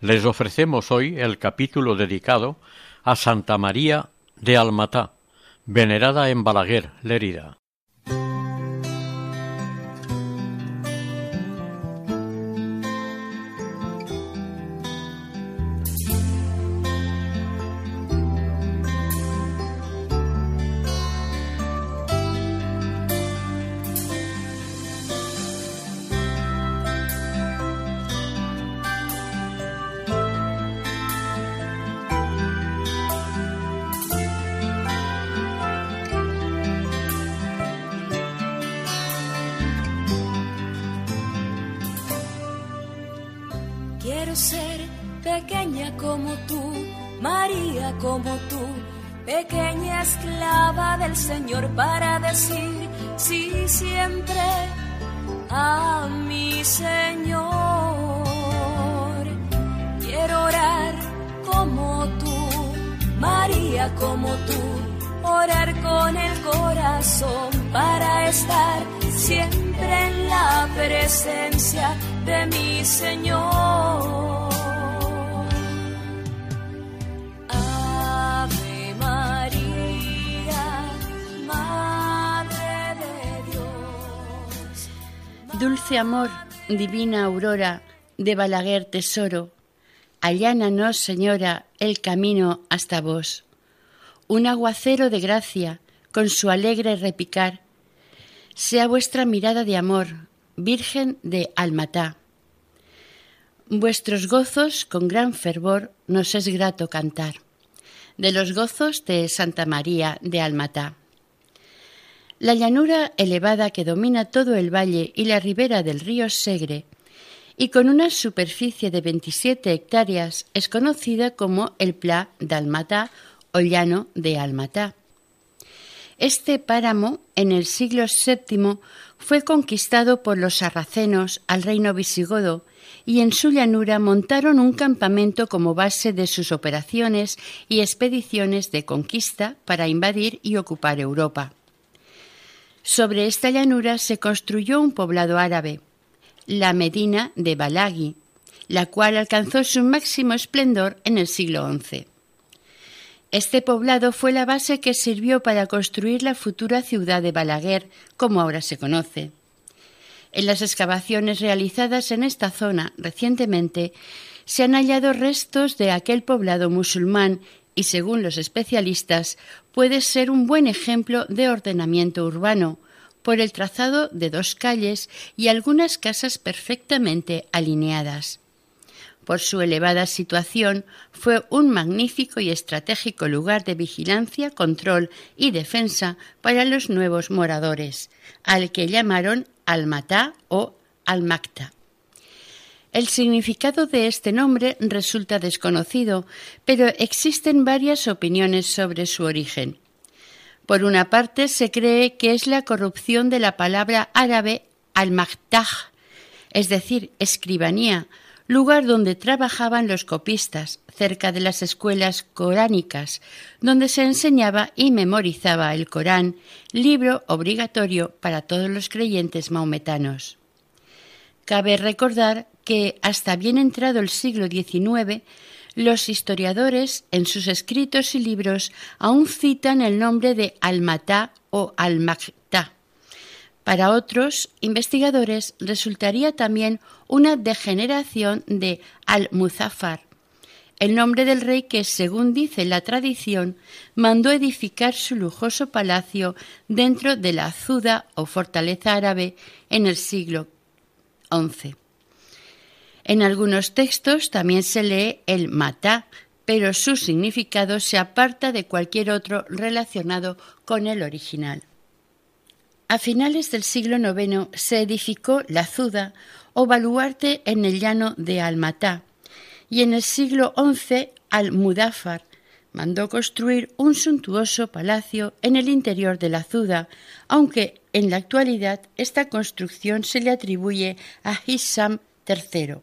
Les ofrecemos hoy el capítulo dedicado a Santa María de Almatá, venerada en Balaguer, Lérida. Como tú, orar con el corazón para estar siempre en la presencia de mi Señor. Ave Madre de Dios. Dulce amor, divina aurora, de Balaguer tesoro, allánanos, Señora, el camino hasta vos. Un aguacero de gracia, con su alegre repicar, sea vuestra mirada de amor, Virgen de Almatá. Vuestros gozos con gran fervor nos es grato cantar. De los gozos de Santa María de Almatá. La llanura elevada que domina todo el valle y la ribera del río Segre, y con una superficie de 27 hectáreas, es conocida como el Pla de Almatá o Llano de Almatá. Este páramo, en el siglo VII, fue conquistado por los sarracenos al reino visigodo y en su llanura montaron un campamento como base de sus operaciones y expediciones de conquista para invadir y ocupar Europa. Sobre esta llanura se construyó un poblado árabe, la Medina de Balagui, la cual alcanzó su máximo esplendor en el siglo XI. Este poblado fue la base que sirvió para construir la futura ciudad de Balaguer, como ahora se conoce. En las excavaciones realizadas en esta zona recientemente se han hallado restos de aquel poblado musulmán y, según los especialistas, puede ser un buen ejemplo de ordenamiento urbano, por el trazado de dos calles y algunas casas perfectamente alineadas. Por su elevada situación, fue un magnífico y estratégico lugar de vigilancia, control y defensa para los nuevos moradores, al que llamaron Almatá o Almacta. El significado de este nombre resulta desconocido, pero existen varias opiniones sobre su origen. Por una parte, se cree que es la corrupción de la palabra árabe al-Maktaj, es decir, escribanía, lugar donde trabajaban los copistas, cerca de las escuelas coránicas, donde se enseñaba y memorizaba el Corán, libro obligatorio para todos los creyentes maometanos. Cabe recordar que hasta bien entrado el siglo XIX, los historiadores, en sus escritos y libros, aún citan el nombre de Almatá o Almactá. Para otros investigadores resultaría también una degeneración de Al-Muzaffar, el nombre del rey que, según dice la tradición, mandó edificar su lujoso palacio dentro de la Azuda o fortaleza árabe en el siglo XI. En algunos textos también se lee el matá, pero su significado se aparta de cualquier otro relacionado con el original. A finales del siglo IX se edificó la Zuda o baluarte en el llano de Almatá y en el siglo XI Al-Mudáfar mandó construir un suntuoso palacio en el interior de la Zuda, aunque en la actualidad esta construcción se le atribuye a Hisham III.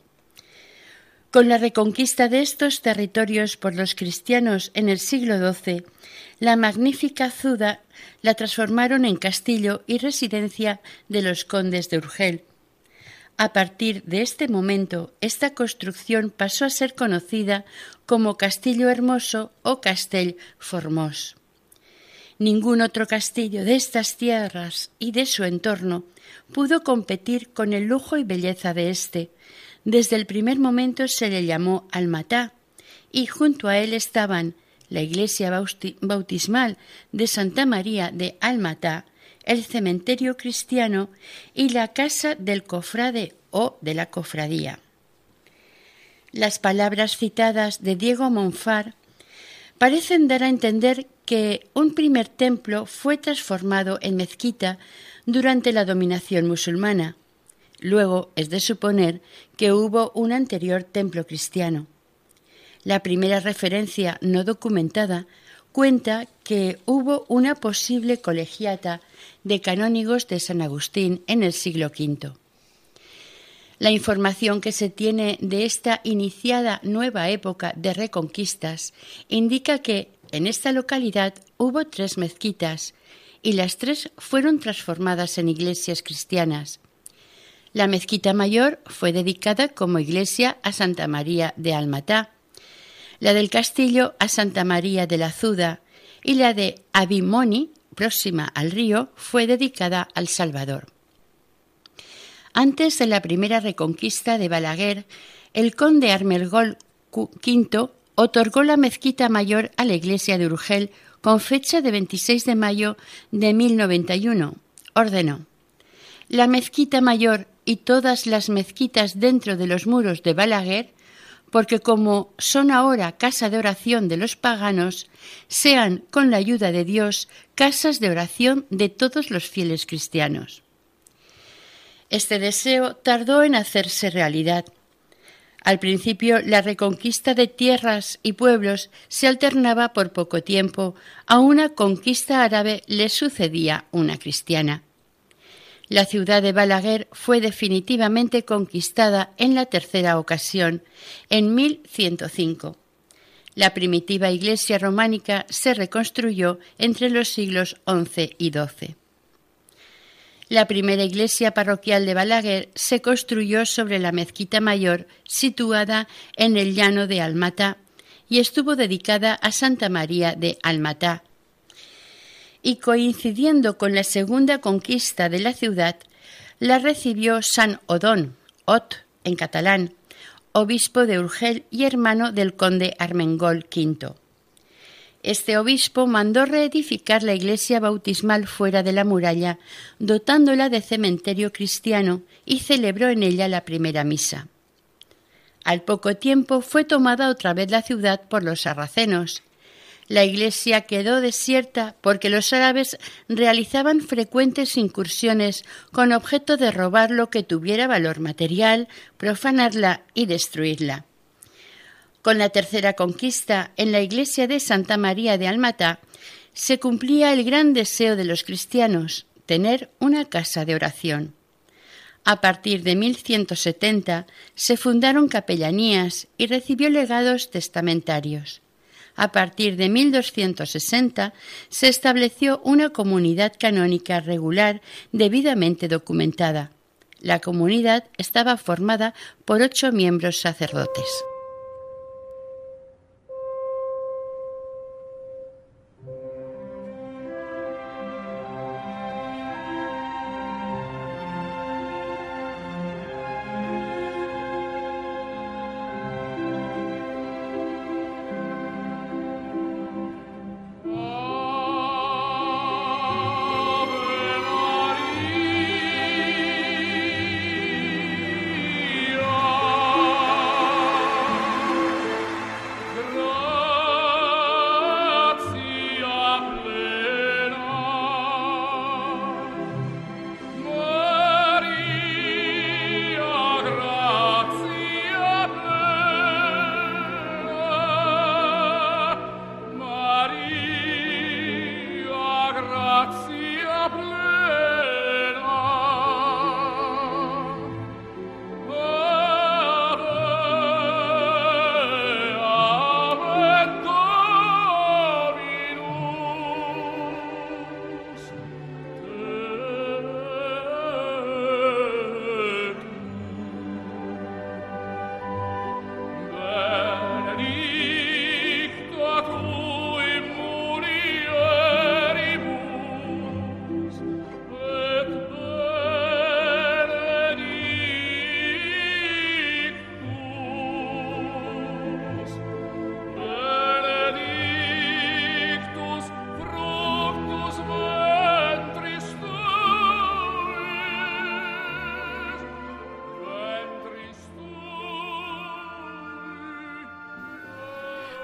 Con la reconquista de estos territorios por los cristianos en el siglo XII, la magnífica Zuda la transformaron en castillo y residencia de los condes de Urgel. A partir de este momento, esta construcción pasó a ser conocida como Castillo Hermoso o Castell Formós. Ningún otro castillo de estas tierras y de su entorno pudo competir con el lujo y belleza de éste. Desde el primer momento se le llamó Almatá, y junto a él estaban la iglesia bautismal de Santa María de Almatá, el cementerio cristiano y la casa del cofrade o de la cofradía. Las palabras citadas de Diego Monfar parecen dar a entender que un primer templo fue transformado en mezquita durante la dominación musulmana. Luego es de suponer que hubo un anterior templo cristiano. La primera referencia no documentada cuenta que hubo una posible colegiata de canónigos de San Agustín en el siglo V. La información que se tiene de esta iniciada nueva época de reconquistas indica que en esta localidad hubo tres mezquitas y las tres fueron transformadas en iglesias cristianas. La mezquita mayor fue dedicada como iglesia a Santa María de Almatá, la del castillo a Santa María de la Zuda y la de Abimoni, próxima al río, fue dedicada al Salvador. Antes de la primera reconquista de Balaguer, el conde Armelgol V otorgó la mezquita mayor a la iglesia de Urgel con fecha de 26 de mayo de 1091. Ordenó la mezquita mayor y todas las mezquitas dentro de los muros de Balaguer porque como son ahora casa de oración de los paganos, sean, con la ayuda de Dios, casas de oración de todos los fieles cristianos. Este deseo tardó en hacerse realidad. Al principio, la reconquista de tierras y pueblos se alternaba por poco tiempo, a una conquista árabe le sucedía una cristiana. La ciudad de Balaguer fue definitivamente conquistada en la tercera ocasión, en 1105. La primitiva iglesia románica se reconstruyó entre los siglos XI y XII. La primera iglesia parroquial de Balaguer se construyó sobre la mezquita mayor situada en el llano de Almatá y estuvo dedicada a Santa María de Almatá, y coincidiendo con la segunda conquista de la ciudad, la recibió San Odón, Ot en catalán, obispo de Urgel y hermano del conde Armengol V. Este obispo mandó reedificar la iglesia bautismal fuera de la muralla, dotándola de cementerio cristiano, y celebró en ella la primera misa. Al poco tiempo fue tomada otra vez la ciudad por los sarracenos, la iglesia quedó desierta porque los árabes realizaban frecuentes incursiones con objeto de robar lo que tuviera valor material, profanarla y destruirla. Con la tercera conquista, en la iglesia de Santa María de Almatá, se cumplía el gran deseo de los cristianos, tener una casa de oración. A partir de 1170 se fundaron capellanías y recibió legados testamentarios a partir de 1260 se estableció una comunidad canónica regular debidamente documentada. La comunidad estaba formada por ocho miembros sacerdotes.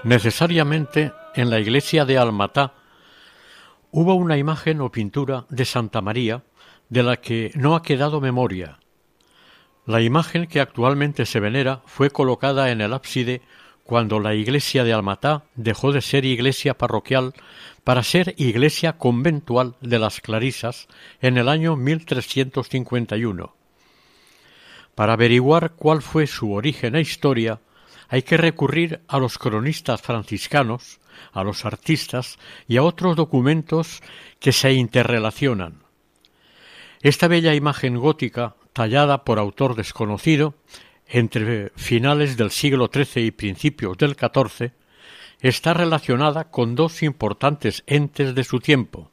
Necesariamente en la iglesia de Almatá hubo una imagen o pintura de Santa María de la que no ha quedado memoria. La imagen que actualmente se venera fue colocada en el ábside cuando la iglesia de Almatá dejó de ser iglesia parroquial para ser iglesia conventual de las Clarisas en el año 1351. Para averiguar cuál fue su origen e historia, hay que recurrir a los cronistas franciscanos, a los artistas y a otros documentos que se interrelacionan. Esta bella imagen gótica, tallada por autor desconocido, entre finales del siglo XIII y principios del XIV, está relacionada con dos importantes entes de su tiempo,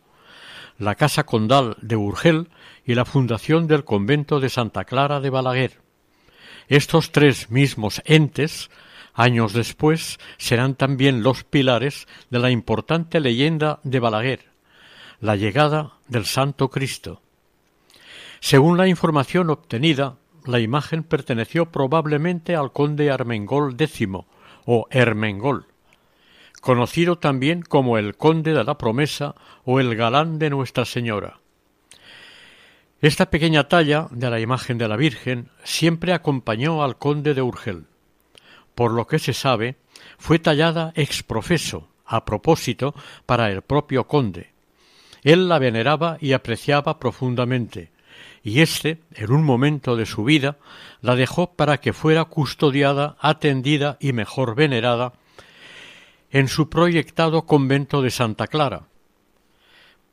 la Casa Condal de Urgel y la fundación del convento de Santa Clara de Balaguer. Estos tres mismos entes, años después, serán también los pilares de la importante leyenda de Balaguer, la llegada del Santo Cristo. Según la información obtenida, la imagen perteneció probablemente al conde Armengol X o Hermengol, conocido también como el conde de la promesa o el galán de Nuestra Señora. Esta pequeña talla de la imagen de la Virgen siempre acompañó al conde de Urgel. Por lo que se sabe, fue tallada ex profeso, a propósito, para el propio conde. Él la veneraba y apreciaba profundamente, y éste, en un momento de su vida, la dejó para que fuera custodiada, atendida y mejor venerada en su proyectado convento de Santa Clara.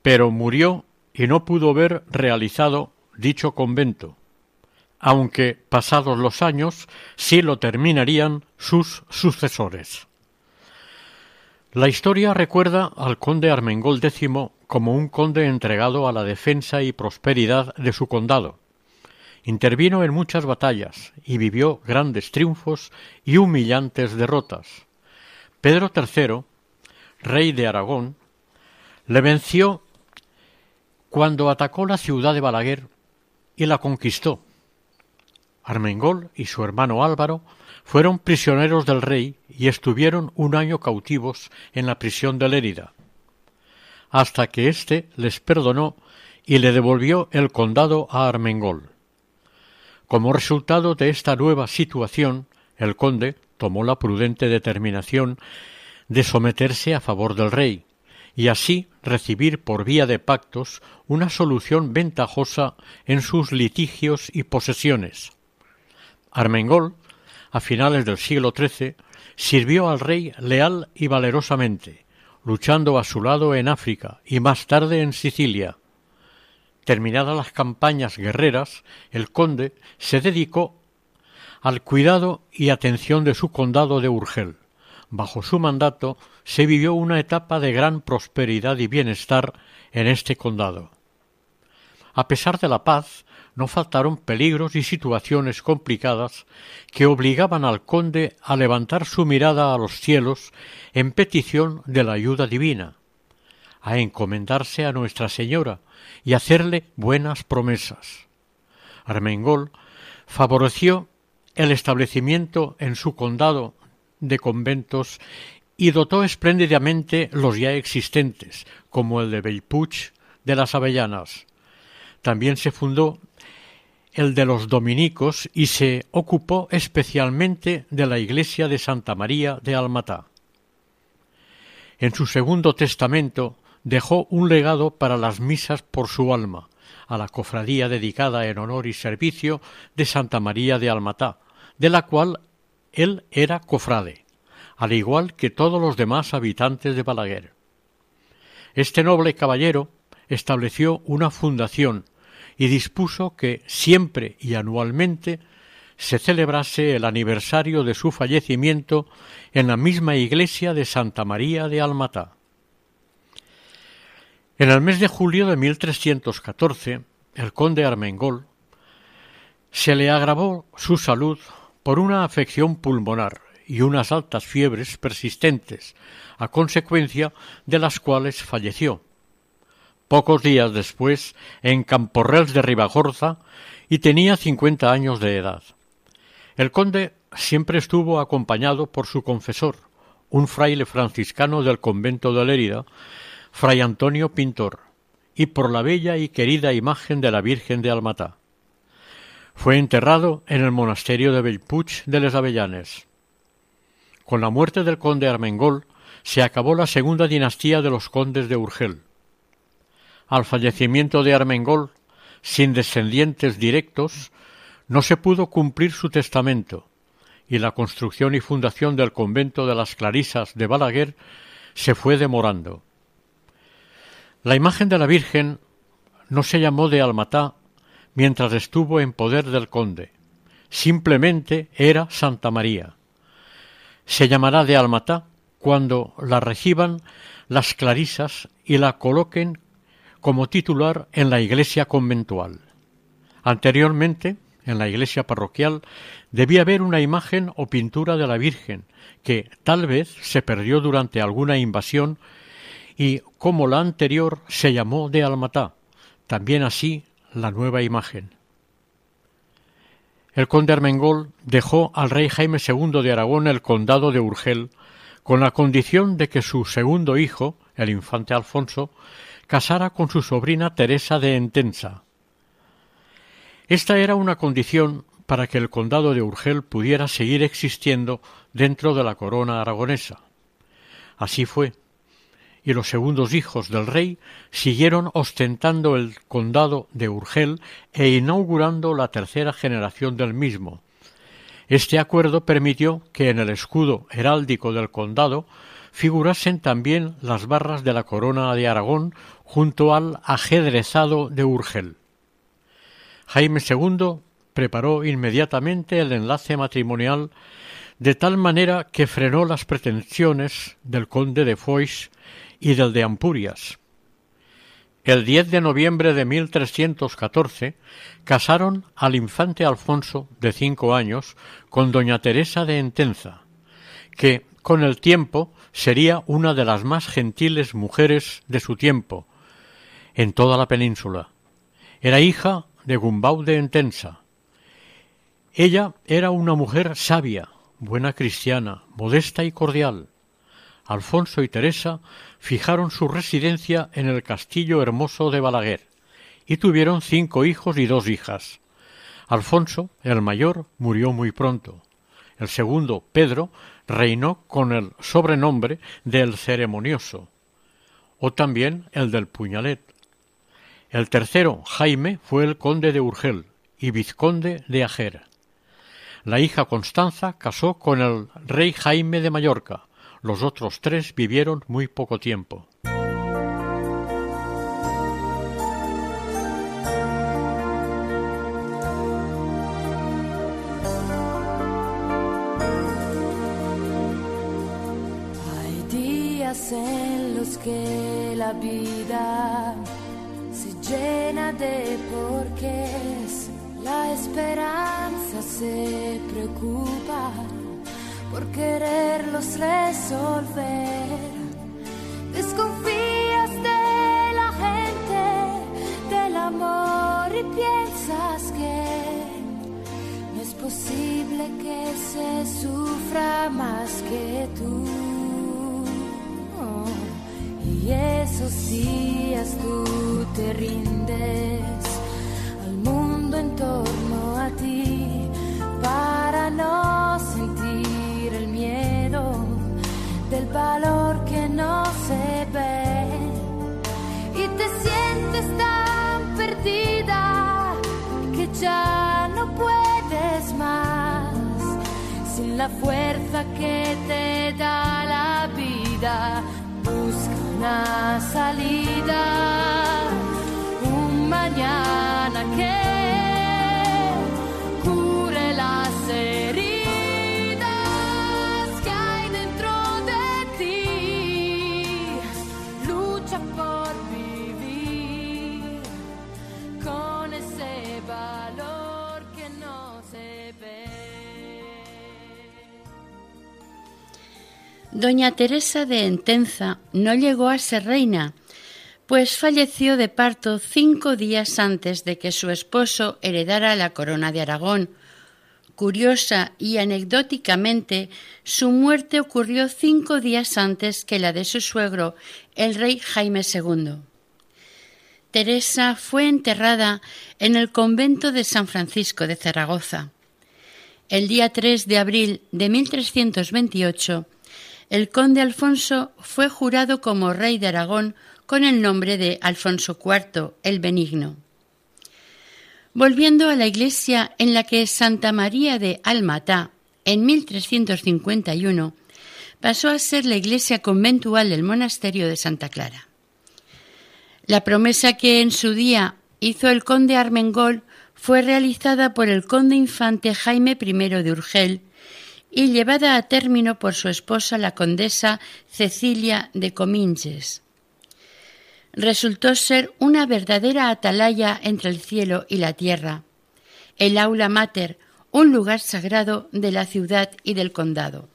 Pero murió y no pudo ver realizado dicho convento, aunque pasados los años sí lo terminarían sus sucesores. La historia recuerda al conde Armengol X como un conde entregado a la defensa y prosperidad de su condado. Intervino en muchas batallas y vivió grandes triunfos y humillantes derrotas. Pedro III, rey de Aragón, le venció cuando atacó la ciudad de Balaguer y la conquistó. Armengol y su hermano Álvaro fueron prisioneros del rey y estuvieron un año cautivos en la prisión de Lérida, hasta que éste les perdonó y le devolvió el condado a Armengol. Como resultado de esta nueva situación, el conde tomó la prudente determinación de someterse a favor del rey, y así recibir por vía de pactos una solución ventajosa en sus litigios y posesiones. Armengol a finales del siglo XIII, sirvió al rey leal y valerosamente, luchando a su lado en África y más tarde en Sicilia. Terminadas las campañas guerreras, el conde se dedicó al cuidado y atención de su condado de Urgel. Bajo su mandato se vivió una etapa de gran prosperidad y bienestar en este condado. A pesar de la paz, no faltaron peligros y situaciones complicadas que obligaban al conde a levantar su mirada a los cielos en petición de la ayuda divina, a encomendarse a Nuestra Señora y hacerle buenas promesas. Armengol favoreció el establecimiento en su condado de conventos y dotó espléndidamente los ya existentes, como el de Bellpuig de las Avellanas. También se fundó el de los dominicos y se ocupó especialmente de la iglesia de Santa María de Almatá. En su segundo testamento dejó un legado para las misas por su alma, a la cofradía dedicada en honor y servicio de Santa María de Almatá, de la cual él era cofrade, al igual que todos los demás habitantes de Balaguer. Este noble caballero estableció una fundación y dispuso que siempre y anualmente se celebrase el aniversario de su fallecimiento en la misma iglesia de Santa María de Almatá. En el mes de julio de 1314, el conde Armengol se le agravó su salud por una afección pulmonar y unas altas fiebres persistentes, a consecuencia de las cuales falleció pocos días después en Camporrels de Ribagorza y tenía cincuenta años de edad. El conde siempre estuvo acompañado por su confesor, un fraile franciscano del convento de Lérida, fray Antonio Pintor, y por la bella y querida imagen de la Virgen de Almatá. Fue enterrado en el monasterio de Bellpuig de les Avellanes. Con la muerte del conde Armengol se acabó la segunda dinastía de los condes de Urgel. Al fallecimiento de Armengol, sin descendientes directos, no se pudo cumplir su testamento, y la construcción y fundación del convento de las Clarisas de Balaguer se fue demorando. La imagen de la Virgen no se llamó de Almatá mientras estuvo en poder del conde, simplemente era Santa María. Se llamará de Almatá cuando la reciban las clarisas y la coloquen como titular en la iglesia conventual. Anteriormente, en la iglesia parroquial, debía haber una imagen o pintura de la Virgen, que tal vez se perdió durante alguna invasión y, como la anterior, se llamó de Almatá, también así la nueva imagen. El conde Armengol dejó al rey Jaime II de Aragón el condado de Urgel, con la condición de que su segundo hijo, el infante Alfonso, casara con su sobrina Teresa de Entensa. Esta era una condición para que el condado de Urgel pudiera seguir existiendo dentro de la corona aragonesa. Así fue, y los segundos hijos del rey siguieron ostentando el condado de Urgel e inaugurando la tercera generación del mismo. Este acuerdo permitió que en el escudo heráldico del condado figurasen también las barras de la corona de Aragón junto al ajedrezado de Urgel. Jaime II preparó inmediatamente el enlace matrimonial de tal manera que frenó las pretensiones del conde de Foix y del de Ampurias. El 10 de noviembre de 1314 casaron al infante Alfonso, de cinco años, con doña Teresa de Entenza, que, con el tiempo, sería una de las más gentiles mujeres de su tiempo en toda la península. Era hija de Gumbau de Entensa. Ella era una mujer sabia, buena cristiana, modesta y cordial. Alfonso y Teresa fijaron su residencia en el castillo hermoso de Balaguer y tuvieron cinco hijos y dos hijas. Alfonso, el mayor, murió muy pronto. El segundo, Pedro, reinó con el sobrenombre del ceremonioso, o también el del puñalet. El tercero, Jaime, fue el conde de Urgel y vizconde de Ajer. La hija Constanza casó con el rey Jaime de Mallorca, los otros tres vivieron muy poco tiempo. Hay días en los que la vida llena de porqués, la esperanza se preocupa por quererlos resolver. Desconfías de la gente, del amor y piensas que no es posible que se sufra más que tú. Y esos días tú te rindes al mundo en torno a ti para no sentir del valor que no se ve. Y te sientes tan perdida que ya no puedes más. Sin la fuerza que te da la vida busca una salida. Un mañana que Doña Teresa de Entenza no llegó a ser reina, pues falleció de parto cinco días antes de que su esposo heredara la corona de Aragón, Curiosa y anecdóticamente, su muerte ocurrió cinco días antes que la de su suegro, el rey Jaime II. Teresa fue enterrada en el convento de San Francisco de Zaragoza. El día 3 de abril de 1328, el conde Alfonso fue jurado como rey de Aragón con el nombre de Alfonso IV el Benigno. Volviendo a la iglesia en la que Santa María de Almatá, en 1351, pasó a ser la iglesia conventual del monasterio de Santa Clara. La promesa que en su día hizo el conde Armengol fue realizada por el conde infante Jaime I de Urgel y llevada a término por su esposa la condesa Cecilia de Cominges. Resultó ser una verdadera atalaya entre el cielo y la tierra, el aula mater, un lugar sagrado de la ciudad y del condado.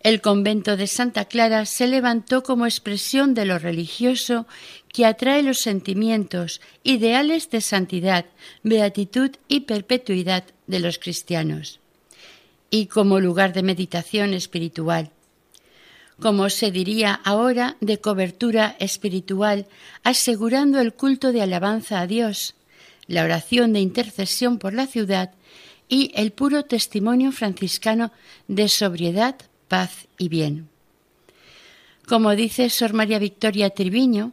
El convento de Santa Clara se levantó como expresión de lo religioso que atrae los sentimientos, ideales de santidad, beatitud y perpetuidad de los cristianos, y como lugar de meditación espiritual, como se diría ahora, de cobertura espiritual, asegurando el culto de alabanza a Dios, la oración de intercesión por la ciudad y el puro testimonio franciscano de sobriedad, paz y bien. Como dice Sor María Victoria Triviño,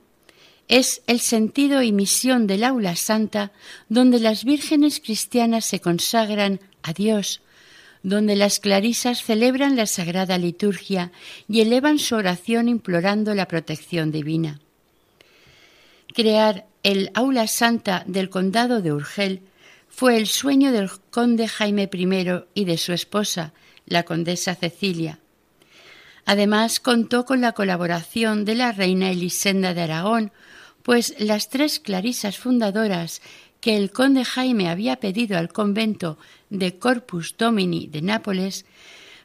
es el sentido y misión del aula santa donde las vírgenes cristianas se consagran a Dios donde las clarisas celebran la sagrada liturgia y elevan su oración implorando la protección divina. Crear el aula santa del condado de Urgel fue el sueño del conde Jaime I y de su esposa, la condesa Cecilia. Además, contó con la colaboración de la reina Elisenda de Aragón, pues las tres clarisas fundadoras que el conde Jaime había pedido al convento de Corpus Domini de Nápoles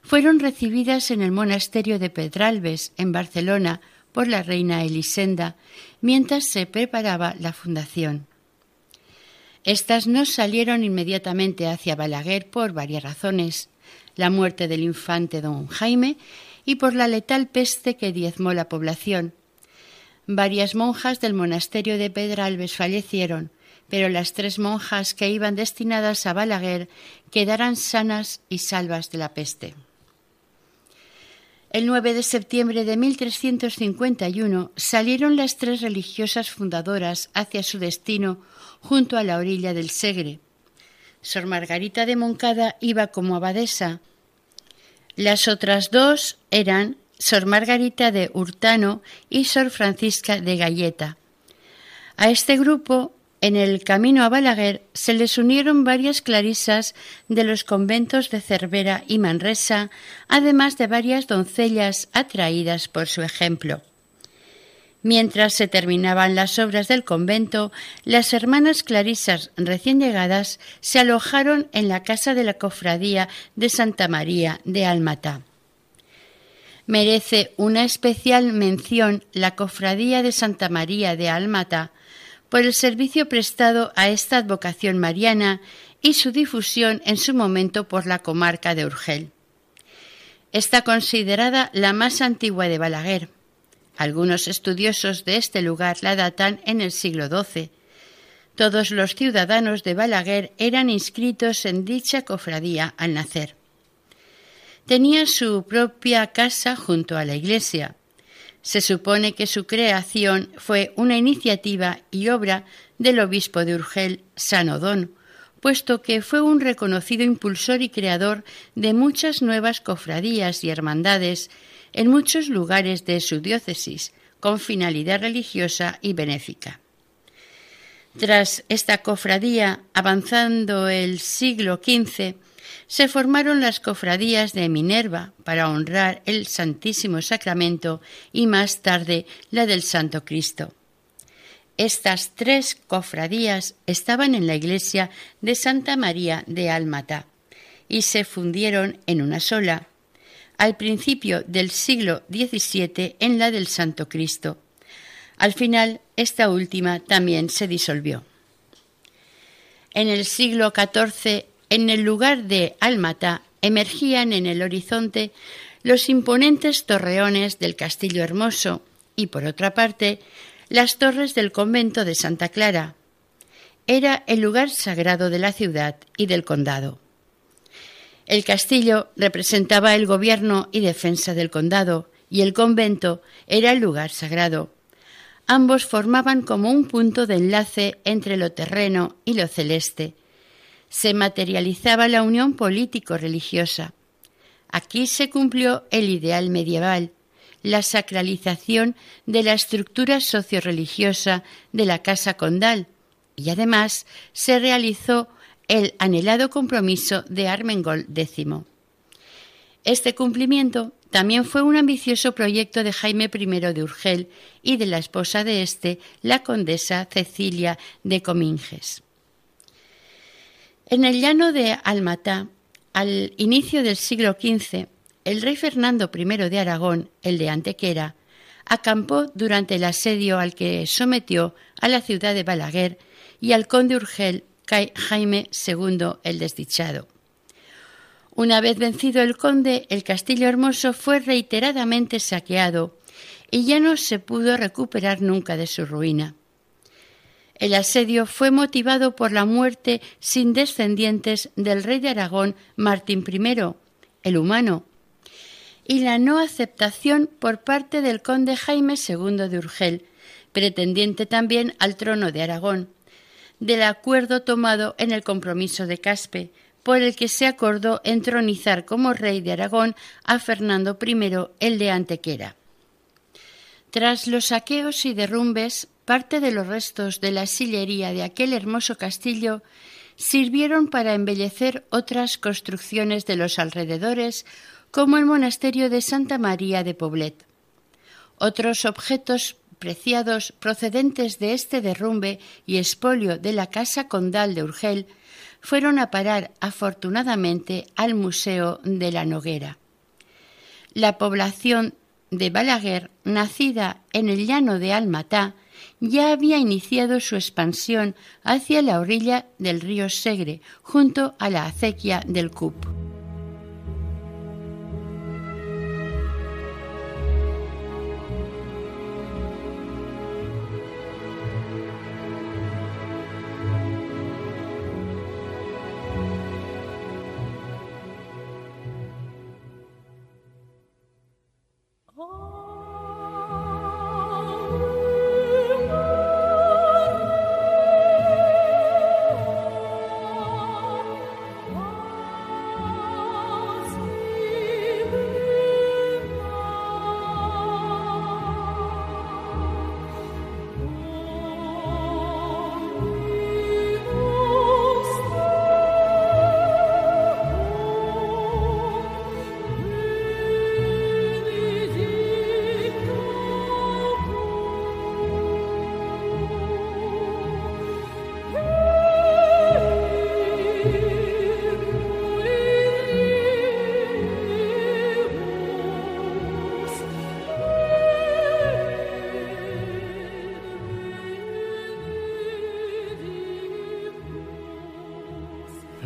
fueron recibidas en el monasterio de Pedralbes, en Barcelona, por la reina Elisenda, mientras se preparaba la fundación. Estas no salieron inmediatamente hacia Balaguer por varias razones, la muerte del infante don Jaime y por la letal peste que diezmó la población. Varias monjas del monasterio de Pedralbes fallecieron, pero las tres monjas que iban destinadas a Balaguer quedaran sanas y salvas de la peste. El 9 de septiembre de 1351 salieron las tres religiosas fundadoras hacia su destino junto a la orilla del Segre. Sor Margarita de Moncada iba como abadesa. Las otras dos eran Sor Margarita de Hurtano y Sor Francisca de Galleta. A este grupo en el camino a Balaguer se les unieron varias clarisas de los conventos de Cervera y Manresa, además de varias doncellas atraídas por su ejemplo. Mientras se terminaban las obras del convento, las hermanas clarisas recién llegadas se alojaron en la casa de la cofradía de Santa María de Almatá. Merece una especial mención la cofradía de Santa María de Almatá, por el servicio prestado a esta advocación mariana y su difusión en su momento por la comarca de Urgel. Está considerada la más antigua de Balaguer. Algunos estudiosos de este lugar la datan en el siglo XII. Todos los ciudadanos de Balaguer eran inscritos en dicha cofradía al nacer. Tenía su propia casa junto a la iglesia, se supone que su creación fue una iniciativa y obra del obispo de Urgel, San Odón, puesto que fue un reconocido impulsor y creador de muchas nuevas cofradías y hermandades en muchos lugares de su diócesis, con finalidad religiosa y benéfica. Tras esta cofradía, avanzando el siglo XV, se formaron las cofradías de Minerva para honrar el Santísimo Sacramento y más tarde la del Santo Cristo. Estas tres cofradías estaban en la iglesia de Santa María de Almata y se fundieron en una sola, al principio del siglo XVII en la del Santo Cristo. Al final, esta última también se disolvió. En el siglo XIV en el lugar de Almatá emergían en el horizonte los imponentes torreones del Castillo Hermoso y, por otra parte, las torres del convento de Santa Clara. Era el lugar sagrado de la ciudad y del condado. El castillo representaba el gobierno y defensa del condado, y el convento era el lugar sagrado. Ambos formaban como un punto de enlace entre lo terreno y lo celeste. Se materializaba la unión político-religiosa. Aquí se cumplió el ideal medieval, la sacralización de la estructura socio-religiosa de la Casa Condal, y además se realizó el anhelado compromiso de Armengol X. Este cumplimiento también fue un ambicioso proyecto de Jaime I de Urgel y de la esposa de éste, la condesa Cecilia de Cominges. En el llano de Almatá, al inicio del siglo XV, el rey Fernando I de Aragón, el de Antequera, acampó durante el asedio al que sometió a la ciudad de Balaguer y al conde Urgel Jaime II el Desdichado. Una vez vencido el conde, el castillo hermoso fue reiteradamente saqueado y ya no se pudo recuperar nunca de su ruina. El asedio fue motivado por la muerte sin descendientes del rey de Aragón Martín I, el humano, y la no aceptación por parte del conde Jaime II de Urgel, pretendiente también al trono de Aragón, del acuerdo tomado en el compromiso de Caspe, por el que se acordó entronizar como rey de Aragón a Fernando I el de Antequera. Tras los saqueos y derrumbes, parte de los restos de la sillería de aquel hermoso castillo sirvieron para embellecer otras construcciones de los alrededores, como el monasterio de Santa María de Poblet. Otros objetos preciados procedentes de este derrumbe y expolio de la casa condal de Urgel fueron a parar afortunadamente al Museo de la Noguera. La población de Balaguer, nacida en el llano de Almatá, ya había iniciado su expansión hacia la orilla del río Segre, junto a la acequia del Cup.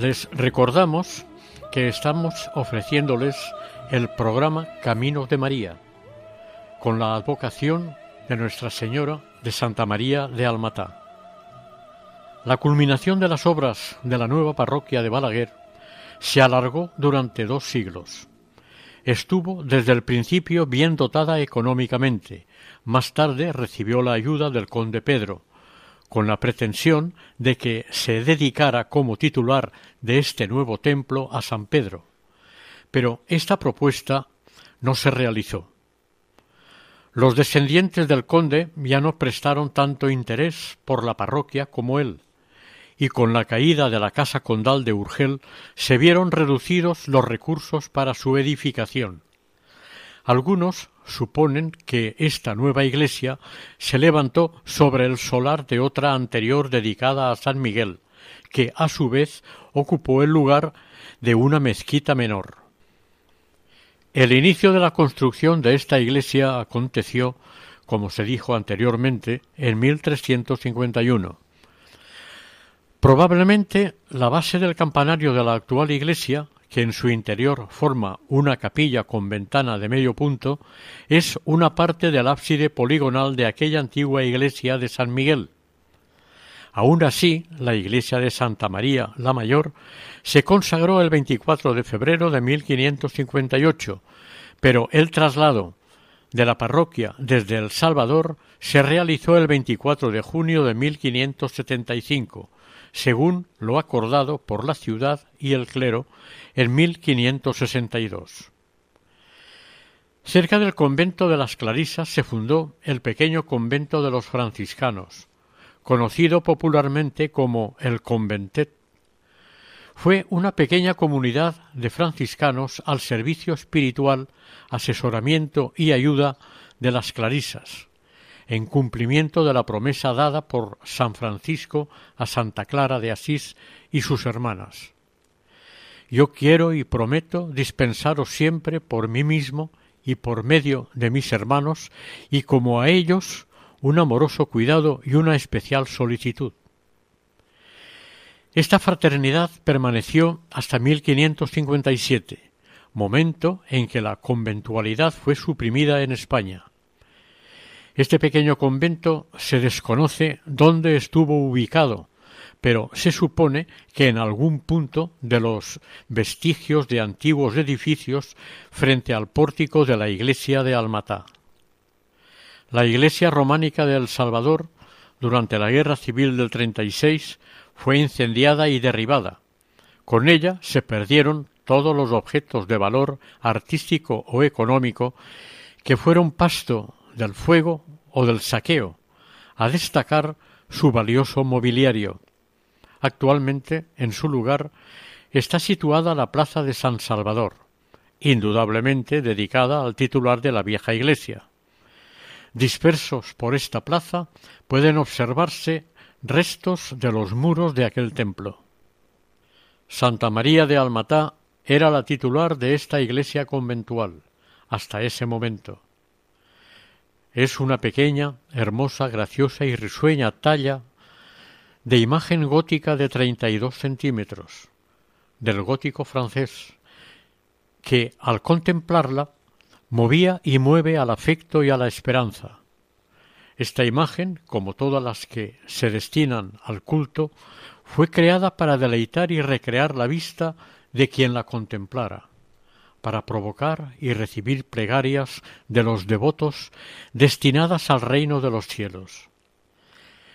Les recordamos que estamos ofreciéndoles el programa Caminos de María, con la advocación de Nuestra Señora de Santa María de Almatá. La culminación de las obras de la nueva parroquia de Balaguer se alargó durante dos siglos. Estuvo desde el principio bien dotada económicamente, más tarde recibió la ayuda del conde Pedro, con la pretensión de que se dedicara como titular de este nuevo templo a San Pedro. Pero esta propuesta no se realizó. Los descendientes del conde ya no prestaron tanto interés por la parroquia como él, y con la caída de la casa condal de Urgel se vieron reducidos los recursos para su edificación. Algunos suponen que esta nueva iglesia se levantó sobre el solar de otra anterior dedicada a San Miguel, que a su vez ocupó el lugar de una mezquita menor. El inicio de la construcción de esta iglesia aconteció, como se dijo anteriormente, en 1351. Probablemente la base del campanario de la actual iglesia, que en su interior forma una capilla con ventana de medio punto, es una parte del ábside poligonal de aquella antigua iglesia de San Miguel. Aun así, la iglesia de Santa María la Mayor se consagró el 24 de febrero de 1558, pero el traslado de la parroquia desde El Salvador se realizó el 24 de junio de 1575, según lo acordado por la ciudad y el clero en 1562. Cerca del convento de las Clarisas se fundó el pequeño convento de los franciscanos, conocido popularmente como el Conventet. Fue una pequeña comunidad de franciscanos al servicio espiritual, asesoramiento y ayuda de las Clarisas, en cumplimiento de la promesa dada por San Francisco a Santa Clara de Asís y sus hermanas. Yo quiero y prometo dispensaros siempre por mí mismo y por medio de mis hermanos, y como a ellos un amoroso cuidado y una especial solicitud. Esta fraternidad permaneció hasta 1557, momento en que la conventualidad fue suprimida en España. Este pequeño convento se desconoce dónde estuvo ubicado, pero se supone que en algún punto de los vestigios de antiguos edificios frente al pórtico de la iglesia de Almatá. La iglesia románica de El Salvador, durante la Guerra Civil del 36, fue incendiada y derribada. Con ella se perdieron todos los objetos de valor artístico o económico que fueron pasto del fuego o del saqueo, a destacar su valioso mobiliario. Actualmente, en su lugar, está situada la plaza de San Salvador, indudablemente dedicada al titular de la vieja iglesia. Dispersos por esta plaza pueden observarse restos de los muros de aquel templo. Santa María de Almatá era la titular de esta iglesia conventual hasta ese momento. Es una pequeña, hermosa, graciosa y risueña talla de imagen gótica de treinta y dos centímetros, del gótico francés, que, al contemplarla, movía y mueve al afecto y a la esperanza. Esta imagen, como todas las que se destinan al culto, fue creada para deleitar y recrear la vista de quien la contemplara para provocar y recibir plegarias de los devotos destinadas al reino de los cielos.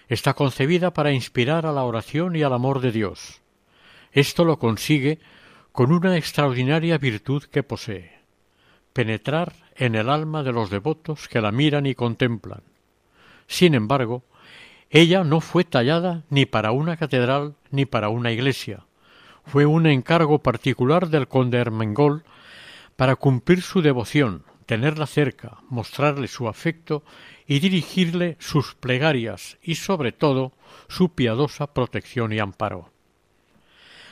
Está concebida para inspirar a la oración y al amor de Dios. Esto lo consigue con una extraordinaria virtud que posee penetrar en el alma de los devotos que la miran y contemplan. Sin embargo, ella no fue tallada ni para una catedral ni para una iglesia. Fue un encargo particular del conde Hermengol para cumplir su devoción, tenerla cerca, mostrarle su afecto y dirigirle sus plegarias y sobre todo su piadosa protección y amparo.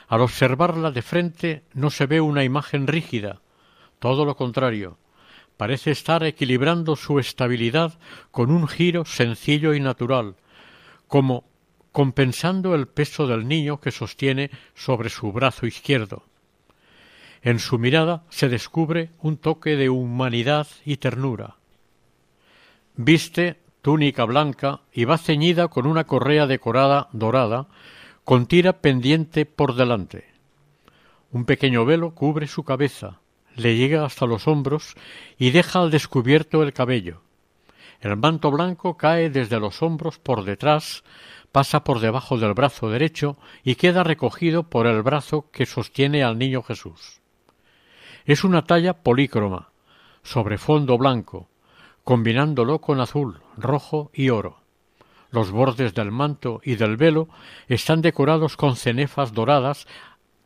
Al observarla de frente no se ve una imagen rígida, todo lo contrario, parece estar equilibrando su estabilidad con un giro sencillo y natural, como compensando el peso del niño que sostiene sobre su brazo izquierdo. En su mirada se descubre un toque de humanidad y ternura. Viste túnica blanca y va ceñida con una correa decorada dorada con tira pendiente por delante. Un pequeño velo cubre su cabeza, le llega hasta los hombros y deja al descubierto el cabello. El manto blanco cae desde los hombros por detrás, pasa por debajo del brazo derecho y queda recogido por el brazo que sostiene al niño Jesús. Es una talla polícroma, sobre fondo blanco, combinándolo con azul, rojo y oro. Los bordes del manto y del velo están decorados con cenefas doradas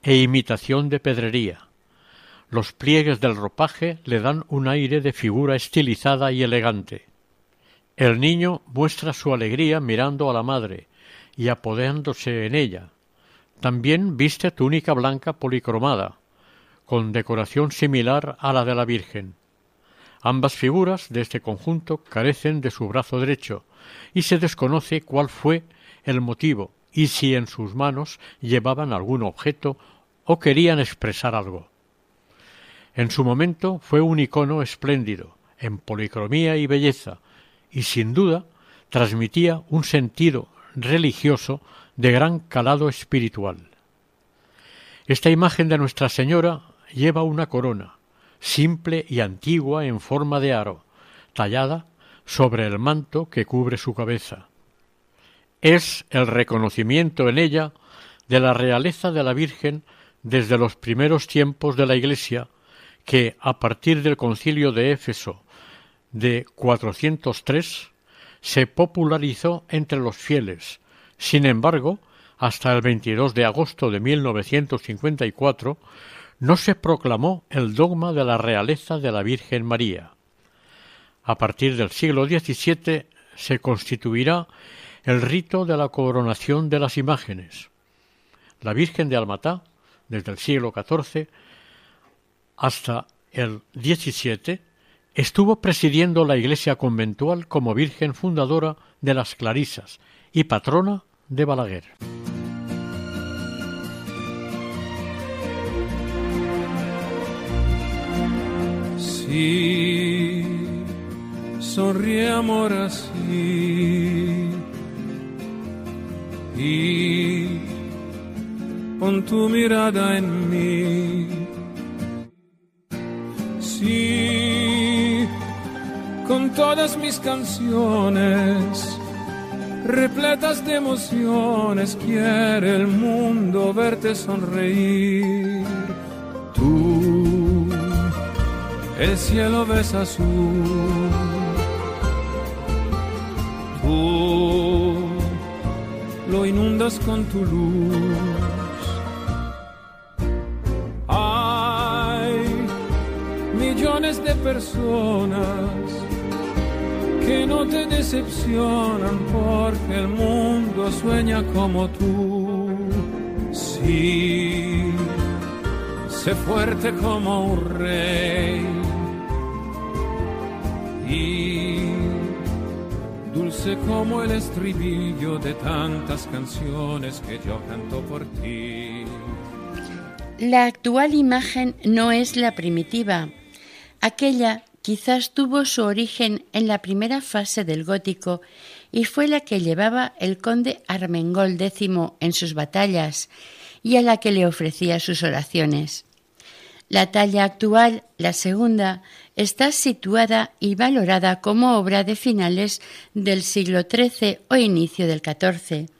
e imitación de pedrería. Los pliegues del ropaje le dan un aire de figura estilizada y elegante. El niño muestra su alegría mirando a la madre y apodándose en ella. También viste túnica blanca policromada, con decoración similar a la de la Virgen. Ambas figuras de este conjunto carecen de su brazo derecho y se desconoce cuál fue el motivo y si en sus manos llevaban algún objeto o querían expresar algo. En su momento fue un icono espléndido, en policromía y belleza, y sin duda transmitía un sentido religioso de gran calado espiritual. Esta imagen de Nuestra Señora lleva una corona, simple y antigua en forma de aro, tallada sobre el manto que cubre su cabeza. Es el reconocimiento en ella de la realeza de la Virgen desde los primeros tiempos de la Iglesia, que a partir del concilio de Éfeso de 403 se popularizó entre los fieles. Sin embargo, hasta el 22 de agosto de 1954 no se proclamó el dogma de la realeza de la Virgen María. A partir del siglo XVII se constituirá el rito de la coronación de las imágenes. La Virgen de Almatá, desde el siglo XIV hasta el XVII, estuvo presidiendo la iglesia conventual como Virgen fundadora de las Clarisas y patrona de Balaguer. Sí, sonríe amor así y pon tu mirada en mí. Sí, con todas mis canciones repletas de emociones, quiere el mundo verte sonreír. Tú el cielo ves azul. Tú lo inundas con tu luz. Hay millones de personas que no te decepcionan porque el mundo sueña como tú. Sí, sé fuerte como un rey dulce como el estribillo de tantas canciones que yo canto por ti. La actual imagen no es la primitiva. Aquella quizás tuvo su origen en la primera fase del gótico y fue la que llevaba el conde Armengol X en sus batallas y a la que le ofrecía sus oraciones. La talla actual, la segunda, está situada y valorada como obra de finales del siglo XIII o inicio del XIV.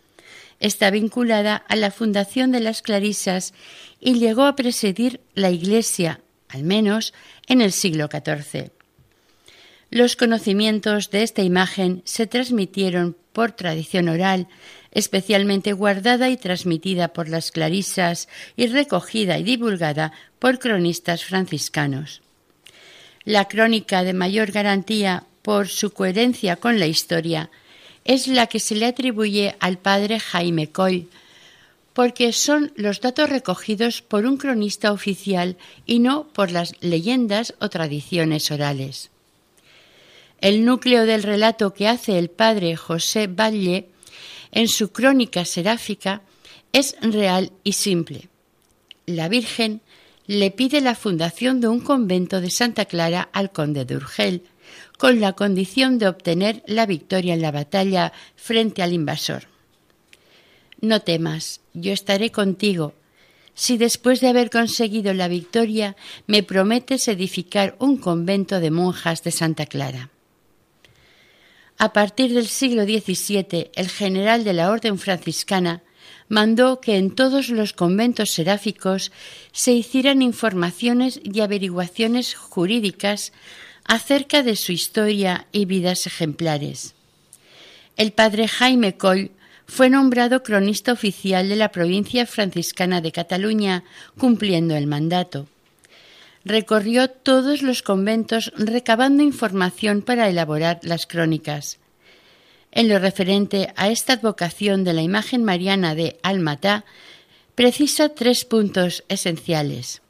Está vinculada a la fundación de las Clarisas y llegó a presidir la Iglesia, al menos en el siglo XIV. Los conocimientos de esta imagen se transmitieron por tradición oral, especialmente guardada y transmitida por las clarisas y recogida y divulgada por cronistas franciscanos. La crónica de mayor garantía por su coherencia con la historia es la que se le atribuye al padre Jaime Coll, porque son los datos recogidos por un cronista oficial y no por las leyendas o tradiciones orales. El núcleo del relato que hace el padre José Valle en su crónica seráfica es real y simple. La Virgen le pide la fundación de un convento de Santa Clara al conde de Urgel, con la condición de obtener la victoria en la batalla frente al invasor. No temas, yo estaré contigo, si después de haber conseguido la victoria me prometes edificar un convento de monjas de Santa Clara. A partir del siglo XVII, el general de la Orden franciscana mandó que en todos los conventos seráficos se hicieran informaciones y averiguaciones jurídicas acerca de su historia y vidas ejemplares. El padre Jaime Coll fue nombrado cronista oficial de la provincia franciscana de Cataluña, cumpliendo el mandato. Recorrió todos los conventos recabando información para elaborar las crónicas. En lo referente a esta advocación de la imagen mariana de Almatá, precisa tres puntos esenciales.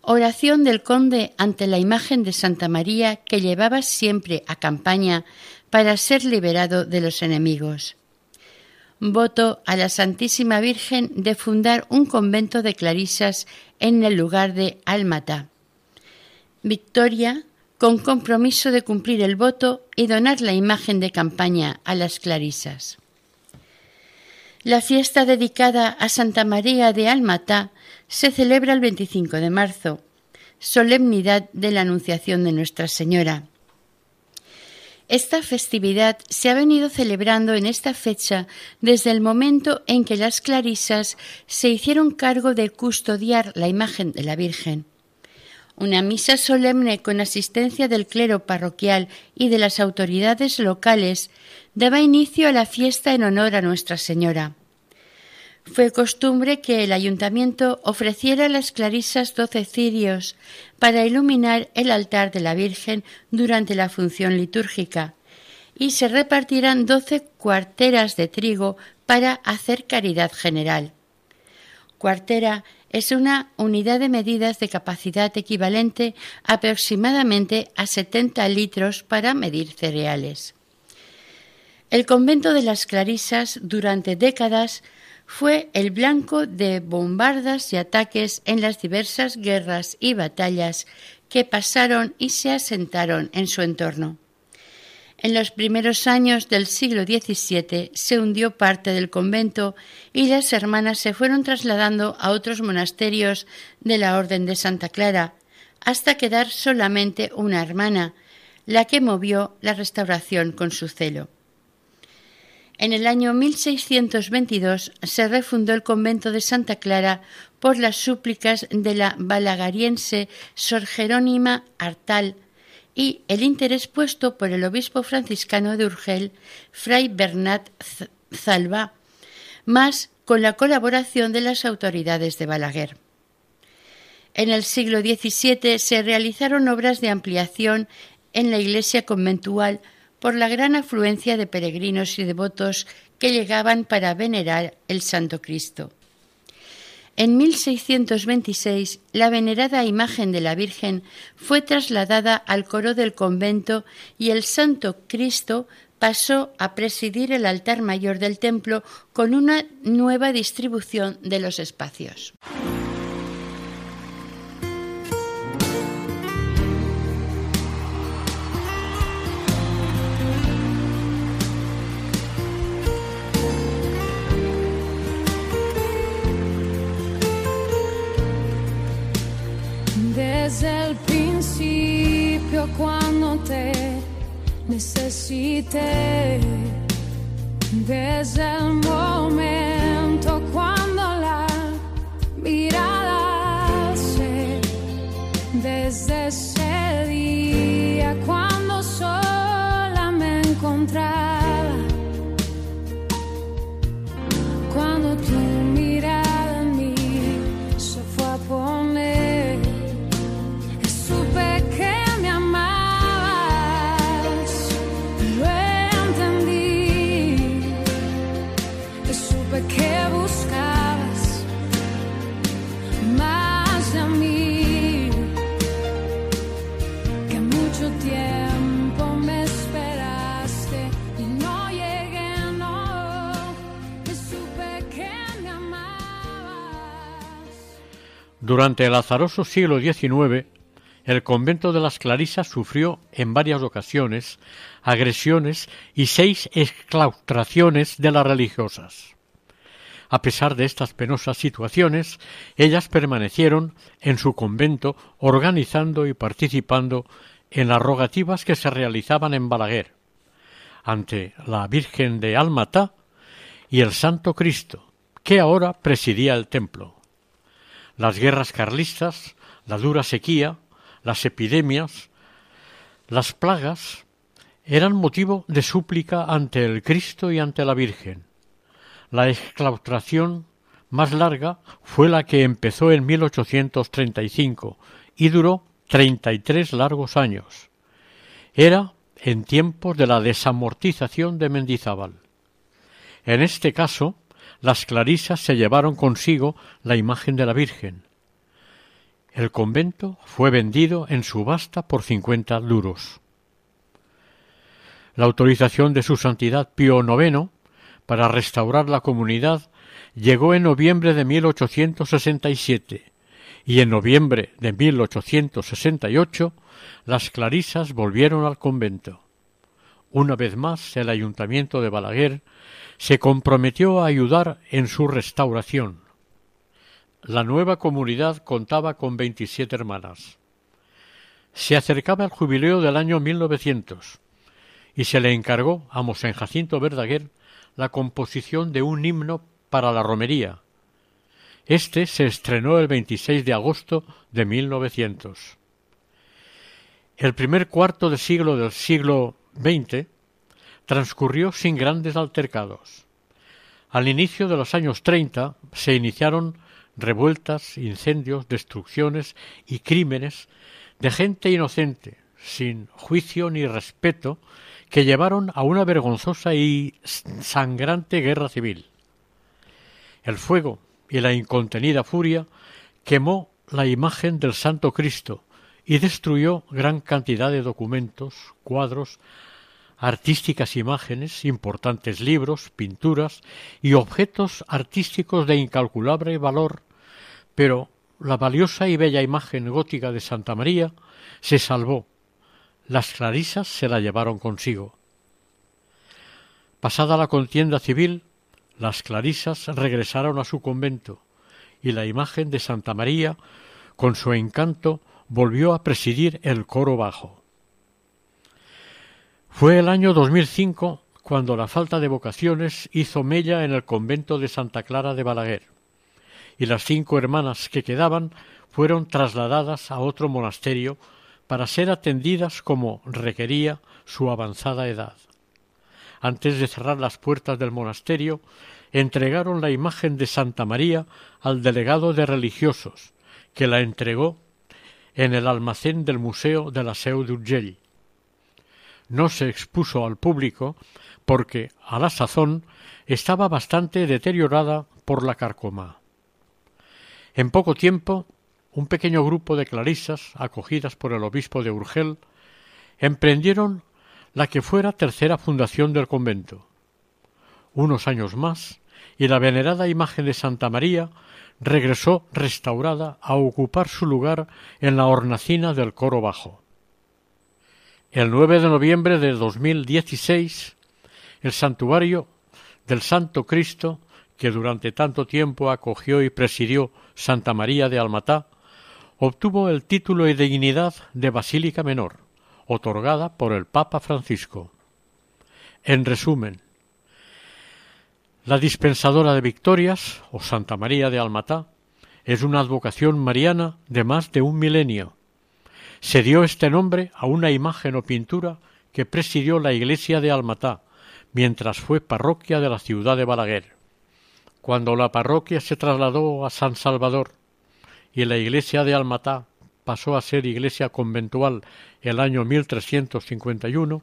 Oración del conde ante la imagen de Santa María que llevaba siempre a campaña para ser liberado de los enemigos. Voto a la Santísima Virgen de fundar un convento de clarisas en el lugar de Almata. Victoria, con compromiso de cumplir el voto y donar la imagen de campaña a las clarisas. La fiesta dedicada a Santa María de Almata se celebra el 25 de marzo, solemnidad de la Anunciación de Nuestra Señora. Esta festividad se ha venido celebrando en esta fecha desde el momento en que las clarisas se hicieron cargo de custodiar la imagen de la Virgen. Una misa solemne con asistencia del clero parroquial y de las autoridades locales daba inicio a la fiesta en honor a Nuestra Señora. Fue costumbre que el ayuntamiento ofreciera a las clarisas doce cirios para iluminar el altar de la Virgen durante la función litúrgica y se repartieran doce cuarteras de trigo para hacer caridad general. Cuartera es una unidad de medidas de capacidad equivalente aproximadamente a 70 litros para medir cereales. El convento de las Clarisas durante décadas fue el blanco de bombardas y ataques en las diversas guerras y batallas que pasaron y se asentaron en su entorno. En los primeros años del siglo XVII se hundió parte del convento y las hermanas se fueron trasladando a otros monasterios de la Orden de Santa Clara, hasta quedar solamente una hermana, la que movió la restauración con su celo. En el año 1622 se refundó el convento de Santa Clara por las súplicas de la balagariense Sor Jerónima Artal y el interés puesto por el obispo franciscano de Urgel, Fray Bernat Zalba, más con la colaboración de las autoridades de Balaguer. En el siglo XVII se realizaron obras de ampliación en la iglesia conventual por la gran afluencia de peregrinos y devotos que llegaban para venerar el Santo Cristo. En 1626, la venerada imagen de la Virgen fue trasladada al coro del convento y el Santo Cristo pasó a presidir el altar mayor del templo con una nueva distribución de los espacios. Necesité, desde el momento Supe que buscabas más de mí, que mucho tiempo me esperaste y no llegué, no. Y supe que me amabas. Durante el azaroso siglo XIX, el convento de las Clarisas sufrió en varias ocasiones agresiones y seis exclaustraciones de las religiosas. A pesar de estas penosas situaciones, ellas permanecieron en su convento organizando y participando en las rogativas que se realizaban en Balaguer, ante la Virgen de Almatá y el Santo Cristo, que ahora presidía el templo. Las guerras carlistas, la dura sequía, las epidemias, las plagas, eran motivo de súplica ante el Cristo y ante la Virgen. La exclaustración más larga fue la que empezó en 1835 y duró treinta y tres largos años. Era en tiempos de la desamortización de Mendizábal. En este caso, las clarisas se llevaron consigo la imagen de la Virgen. El convento fue vendido en subasta por cincuenta duros. La autorización de su santidad Pío IX para restaurar la comunidad llegó en noviembre de 1867 y en noviembre de 1868 las clarisas volvieron al convento. Una vez más el ayuntamiento de Balaguer se comprometió a ayudar en su restauración. La nueva comunidad contaba con veintisiete hermanas. Se acercaba el jubileo del año 1900 y se le encargó a Mosén Jacinto Verdaguer la composición de un himno para la romería. Este se estrenó el 26 de agosto de 1900. El primer cuarto de siglo del siglo XX transcurrió sin grandes altercados. Al inicio de los años treinta se iniciaron revueltas, incendios, destrucciones y crímenes de gente inocente, sin juicio ni respeto, que llevaron a una vergonzosa y sangrante guerra civil. El fuego y la incontenida furia quemó la imagen del Santo Cristo y destruyó gran cantidad de documentos, cuadros, artísticas imágenes, importantes libros, pinturas y objetos artísticos de incalculable valor, pero la valiosa y bella imagen gótica de Santa María se salvó. Las clarisas se la llevaron consigo. Pasada la contienda civil, las clarisas regresaron a su convento y la imagen de Santa María, con su encanto, volvió a presidir el coro bajo. Fue el año 2005 cuando la falta de vocaciones hizo mella en el convento de Santa Clara de Balaguer, y las cinco hermanas que quedaban fueron trasladadas a otro monasterio para ser atendidas como requería su avanzada edad. Antes de cerrar las puertas del monasterio, entregaron la imagen de Santa María al delegado de religiosos, que la entregó en el almacén del Museo de la Seu d'Urgell. No se expuso al público porque, a la sazón, estaba bastante deteriorada por la carcoma. En poco tiempo, un pequeño grupo de clarisas, acogidas por el obispo de Urgel, emprendieron la que fuera tercera fundación del convento. Unos años más, y la venerada imagen de Santa María regresó restaurada a ocupar su lugar en la hornacina del coro bajo. El 9 de noviembre de 2016, el santuario del Santo Cristo, que durante tanto tiempo acogió y presidió Santa María de Almatá, obtuvo el título y dignidad de Basílica Menor, otorgada por el Papa Francisco. En resumen, la dispensadora de victorias, o Santa María de Almatá, es una advocación mariana de más de un milenio. Se dio este nombre a una imagen o pintura que presidió la iglesia de Almatá, mientras fue parroquia de la ciudad de Balaguer. Cuando la parroquia se trasladó a San Salvador y la iglesia de Almatá pasó a ser iglesia conventual el año 1351,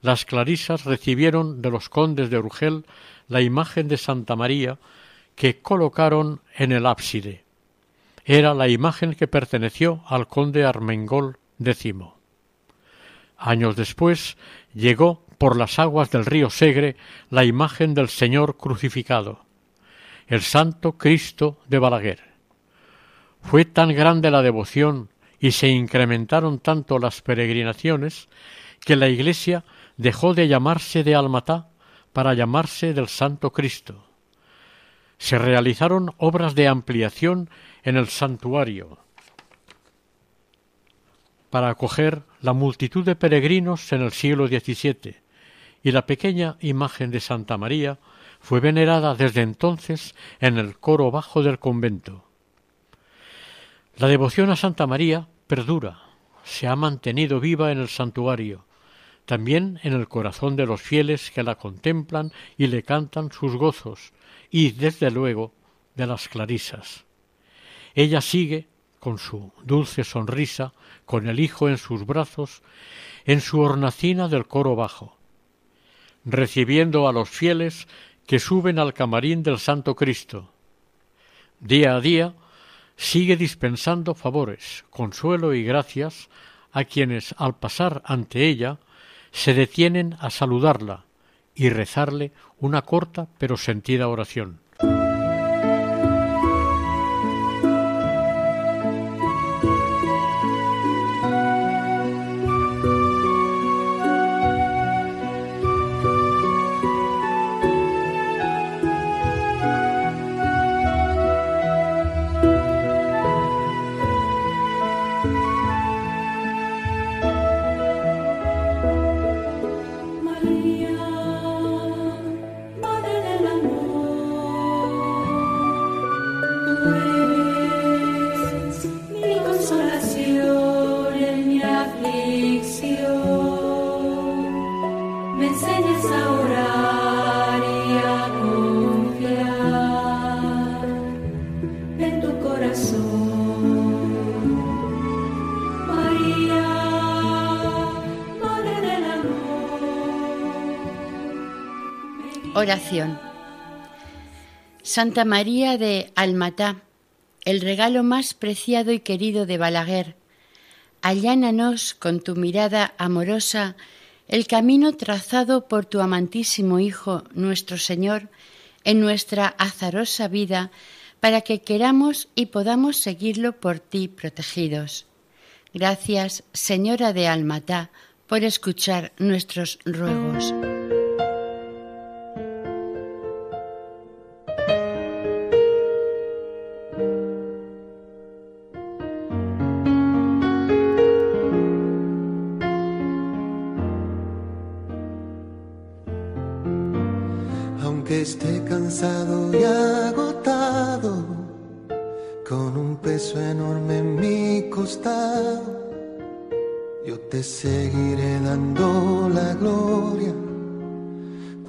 las clarisas recibieron de los condes de Urgel la imagen de Santa María que colocaron en el ábside. Era la imagen que perteneció al conde Armengol X. Años después llegó por las aguas del río Segre la imagen del Señor crucificado, el Santo Cristo de Balaguer. Fue tan grande la devoción y se incrementaron tanto las peregrinaciones que la Iglesia dejó de llamarse de Almatá para llamarse del Santo Cristo. Se realizaron obras de ampliación en el santuario para acoger la multitud de peregrinos en el siglo XVII, y la pequeña imagen de Santa María fue venerada desde entonces en el coro bajo del convento. La devoción a Santa María perdura, se ha mantenido viva en el santuario, también en el corazón de los fieles que la contemplan y le cantan sus gozos, y desde luego de las clarisas. Ella sigue, con su dulce sonrisa, con el Hijo en sus brazos, en su hornacina del coro bajo, recibiendo a los fieles que suben al camarín del Santo Cristo. Día a día sigue dispensando favores, consuelo y gracias a quienes al pasar ante ella se detienen a saludarla y rezarle una corta pero sentida oración. Santa María de Almatá, el regalo más preciado y querido de Balaguer, allánanos con tu mirada amorosa el camino trazado por tu amantísimo Hijo, nuestro Señor, en nuestra azarosa vida, para que queramos y podamos seguirlo por ti protegidos. Gracias, Señora de Almatá, por escuchar nuestros ruegos.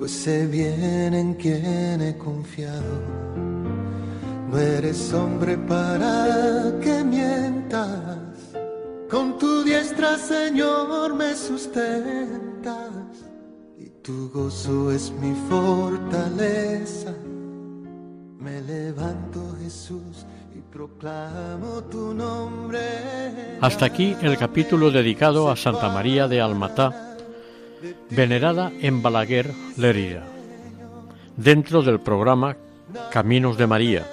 Pues sé bien en quién he confiado. No eres hombre para que mientas, con tu diestra, Señor, me sustentas. Y tu gozo es mi fortaleza. Me levanto, Jesús, y proclamo tu nombre. Hasta aquí el capítulo dedicado a Santa María de Almatá, venerada en Balaguer, Lerida, dentro del programa Caminos de María.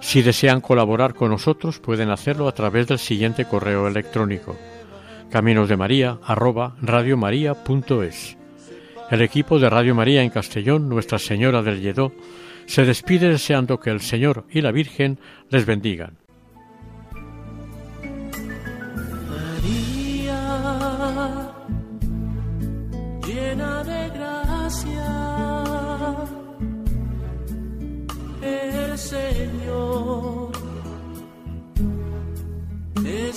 Si desean colaborar con nosotros pueden hacerlo a través del siguiente correo electrónico caminosdemaria@radiomaria.es. El equipo de Radio María en Castellón, Nuestra Señora del Lledó, se despide deseando que el Señor y la Virgen les bendigan.